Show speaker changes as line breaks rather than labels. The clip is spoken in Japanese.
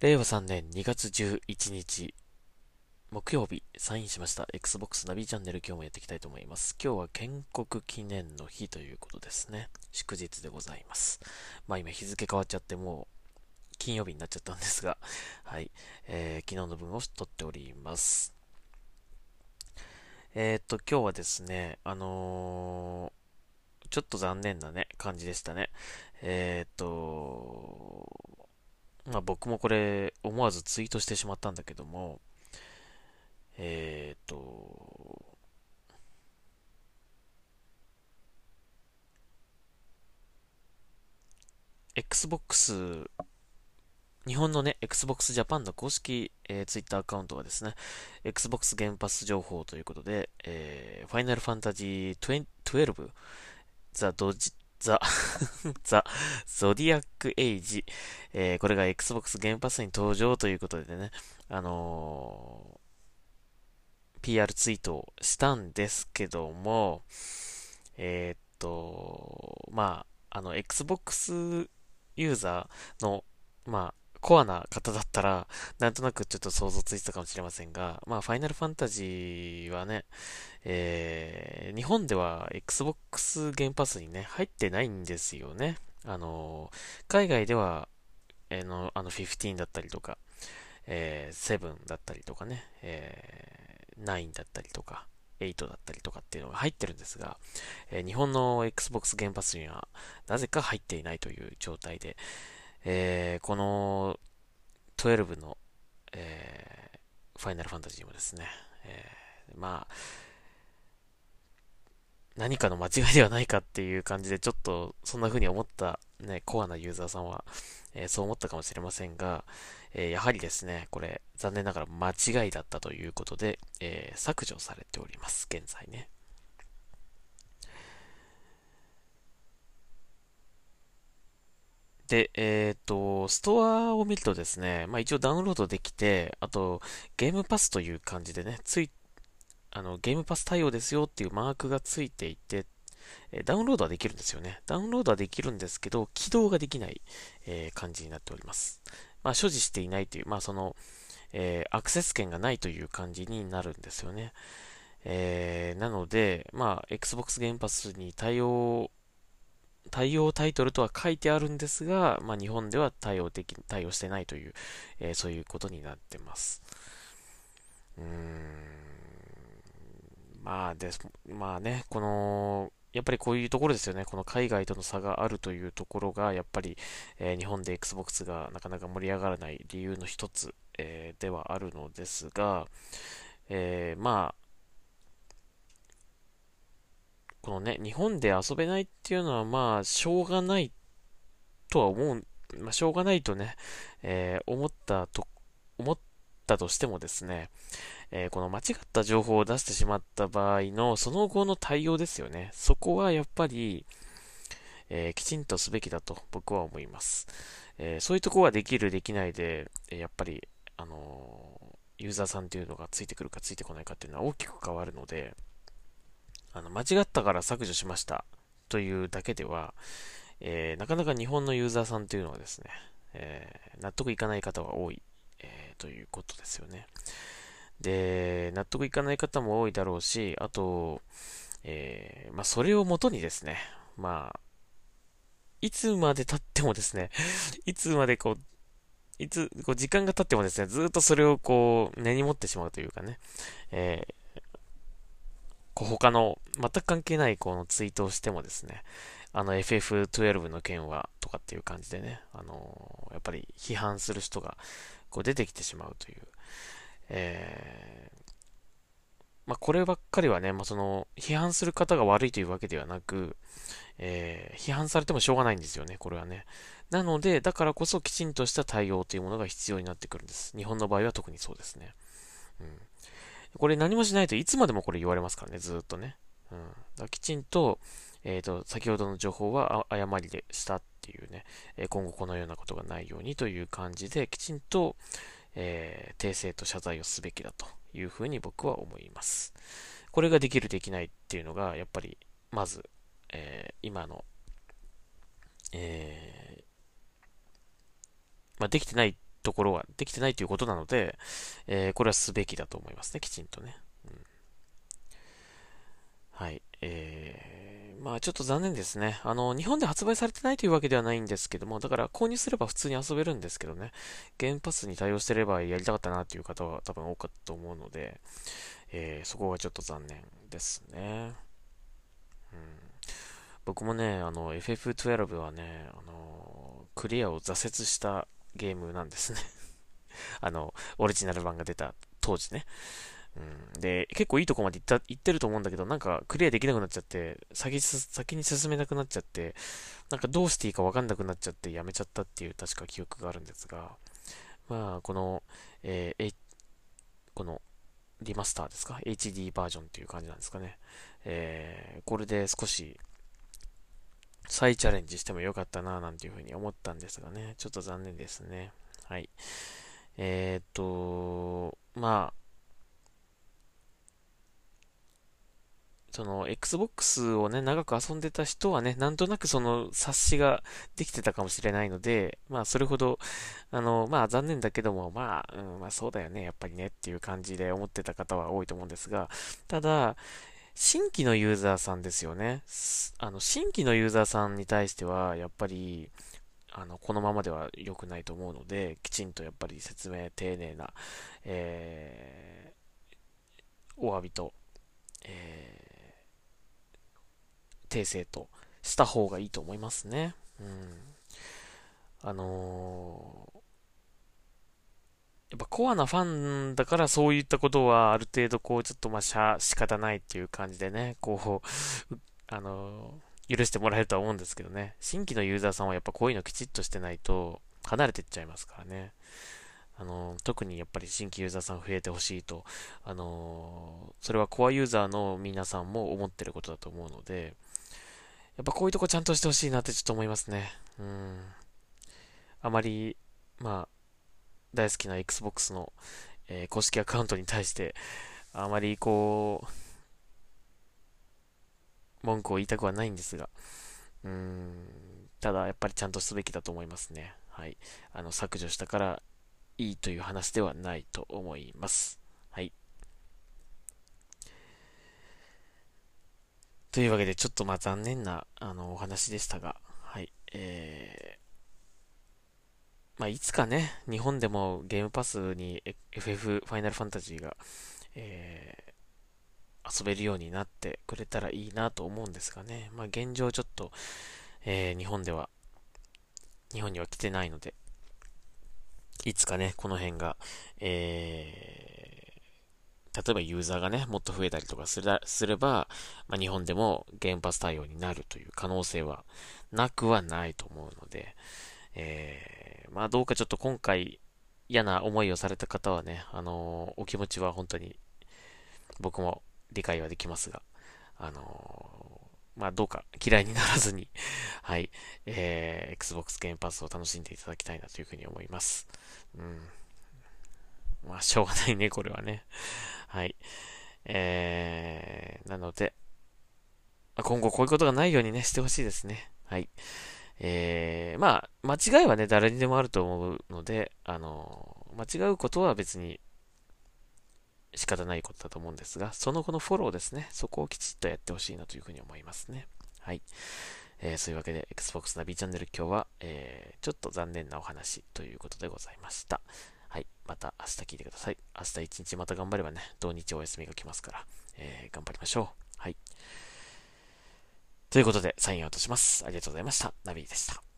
令和3年2月11日、木曜日、サインしました Xbox ナビチャンネル今日もやっていきたいと思います。今日は建国記念の日ということですね。祝日でございます。まあ今日付変わっちゃってもう金曜日になっちゃったんですが、はい、えー、昨日の分を撮っております。えー、っと、今日はですね、あのー、ちょっと残念なね、感じでしたね。えー、っと、まあ僕もこれ思わずツイートしてしまったんだけども、えっ、と、Xbox、日本のね、Xbox Japan の公式、えー、Twitter アカウントはですね、Xbox 原発情報ということで、えー、Final Fantasy 12 The Dodge ザ、ザ、ゾディアックエイジ。えー、これが Xbox 原発に登場ということでね、あのー、PR ツイートをしたんですけども、えー、っと、まあ、あの、Xbox ユーザーの、まあ、コアな方だったら、なんとなくちょっと想像ついてたかもしれませんが、まあ、ファイナルファンタジーはね、えー、日本では Xbox ゲームパスにね、入ってないんですよね。あの、海外では、えー、の、あの15だったりとか、えー、7だったりとかね、えー、9だったりとか、8だったりとかっていうのが入ってるんですが、えー、日本の Xbox ゲームパスにはなぜか入っていないという状態で、えー、この12の、えー、ファイナルファンタジーもですね、えー、まあ、何かの間違いではないかっていう感じで、ちょっとそんな風に思ったね、コアなユーザーさんは、えー、そう思ったかもしれませんが、えー、やはりですね、これ、残念ながら間違いだったということで、えー、削除されております、現在ね。で、えっ、ー、と、ストアを見るとですね、まあ一応ダウンロードできて、あと、ゲームパスという感じでね、つい、あの、ゲームパス対応ですよっていうマークがついていて、えダウンロードはできるんですよね。ダウンロードはできるんですけど、起動ができない、えー、感じになっております。まあ、所持していないという、まあ、その、えー、アクセス権がないという感じになるんですよね。えー、なので、まあ、Xbox ゲームパスに対応対応タイトルとは書いてあるんですが、まあ、日本では対応でき、対応してないという、えー、そういうことになってます。うーん。まあです、まあね、この、やっぱりこういうところですよね。この海外との差があるというところが、やっぱり、えー、日本で Xbox がなかなか盛り上がらない理由の一つ、えー、ではあるのですが、え、まあ、このね、日本で遊べないっていうのはまあ、しょうがないとは思う、まあ、しょうがないとね、えー、思ったと、思ったとしてもですね、えー、この間違った情報を出してしまった場合のその後の対応ですよね。そこはやっぱり、えー、きちんとすべきだと僕は思います。えそういうとこはできる、できないで、えやっぱり、あのユーザーさんっていうのがついてくるかついてこないかっていうのは大きく変わるので、あの、間違ったから削除しましたというだけでは、えー、なかなか日本のユーザーさんというのはですね、えー、納得いかない方は多い、えー、ということですよね。で、納得いかない方も多いだろうし、あと、えまあ、それをもとにですね、まあ、いつまで経ってもですね、いつまでこう、いつ、こう時間が経ってもですね、ずっとそれをこう、根に持ってしまうというかね、えこう他の全く関係ないこのツイートをしてもですね、あの FF12 の件はとかっていう感じでね、あのー、やっぱり批判する人がこう出てきてしまうという、えー、まあ、こればっかりはね、まあ、その、批判する方が悪いというわけではなく、えー、批判されてもしょうがないんですよね、これはね。なので、だからこそきちんとした対応というものが必要になってくるんです。日本の場合は特にそうですね。うん。これ何もしないといつまでもこれ言われますからね、ずっとね。うん。だきちんと、えっ、ー、と、先ほどの情報は誤りでしたっていうね、え今後このようなことがないようにという感じで、きちんと、えー、訂正と謝罪をすべきだというふうに僕は思います。これができる、できないっていうのが、やっぱり、まず、えー、今の、えー、まあ、できてないところはできてないということなので、えー、これはすべきだと思いますね、きちんとね。うん、はい。えー、まあちょっと残念ですね。あの、日本で発売されてないというわけではないんですけども、だから購入すれば普通に遊べるんですけどね、ゲームパスに対応してればやりたかったなという方は多分多かったと思うので、えー、そこがちょっと残念ですね。うん、僕もね、あの、FF12 はね、あの、クリアを挫折したゲームなんですね あの、オリジナル版が出た当時ね。うん、で、結構いいとこまで行った行ってると思うんだけど、なんかクリアできなくなっちゃって、先先に進めなくなっちゃって、なんかどうしていいかわかんなくなっちゃってやめちゃったっていう確か記憶があるんですが、まあ、この、えー、このリマスターですか ?HD バージョンっていう感じなんですかね。えー、これで少し再チャレンジしてもよかったななんていうふうに思ったんですがね、ちょっと残念ですね。はい。えー、っと、まあ、その Xbox をね、長く遊んでた人はね、なんとなくその察しができてたかもしれないので、まあそれほど、あの、まあ残念だけども、まあ、うん、まあそうだよね、やっぱりねっていう感じで思ってた方は多いと思うんですが、ただ、新規のユーザーさんですよね。あの、新規のユーザーさんに対しては、やっぱり、あの、このままでは良くないと思うので、きちんとやっぱり説明、丁寧な、えー、お詫びと、えー訂正とした方がいいと思いますね。うん。あのー、やっぱコアなファンだからそういったことはある程度こうちょっとまあしゃ仕方ないっていう感じでね、こう、あの、許してもらえるとは思うんですけどね。新規のユーザーさんはやっぱこういうのきちっとしてないと離れてっちゃいますからね。あの、特にやっぱり新規ユーザーさん増えてほしいと、あのそれはコアユーザーの皆さんも思ってることだと思うので、やっぱこういうとこちゃんとしてほしいなってちょっと思いますね。うん。あまり、まあ、大好きな Xbox の、えー、公式アカウントに対して、あまりこう、文句を言いたくはないんですが、うーん、ただやっぱりちゃんとすべきだと思いますね。はい。あの、削除したからいいという話ではないと思います。はい。というわけで、ちょっとまあ残念な、あの、お話でしたが、はい。えー、まあ、いつかね、日本でもゲームパスに FF ファイナルファンタジーが、えー、遊べるようになってくれたらいいなと思うんですがね。まあ、現状ちょっと、えー、日本では、日本には来てないので、いつかね、この辺が、えー、例えばユーザーがね、もっと増えたりとかすれば、まあ、日本でもゲームパス対応になるという可能性はなくはないと思うので、えー、まあどうかちょっと今回嫌な思いをされた方はね、あのー、お気持ちは本当に僕も理解はできますが、あのー、まあどうか嫌いにならずに はい、えー、Xbox ゲームパスを楽しんでいただきたいなというふうに思います。うん。まあしょうがないね、これはね。はい。えー、なので、今後こういうことがないようにね、してほしいですね。はい。えー、まあ、間違いはね、誰にでもあると思うので、あの、間違うことは別に仕方ないことだと思うんですが、その後のフォローですね、そこをきちっとやってほしいなというふうに思いますね。はい。えー、そういうわけで、Xbox ナビチャンネル今日は、えー、ちょっと残念なお話ということでございました。はい。また明日聞いてください。明日一日また頑張ればね、土日お休みが来ますから、えー、頑張りましょう。ということで、サインを落とします。ありがとうございました。ナビでした。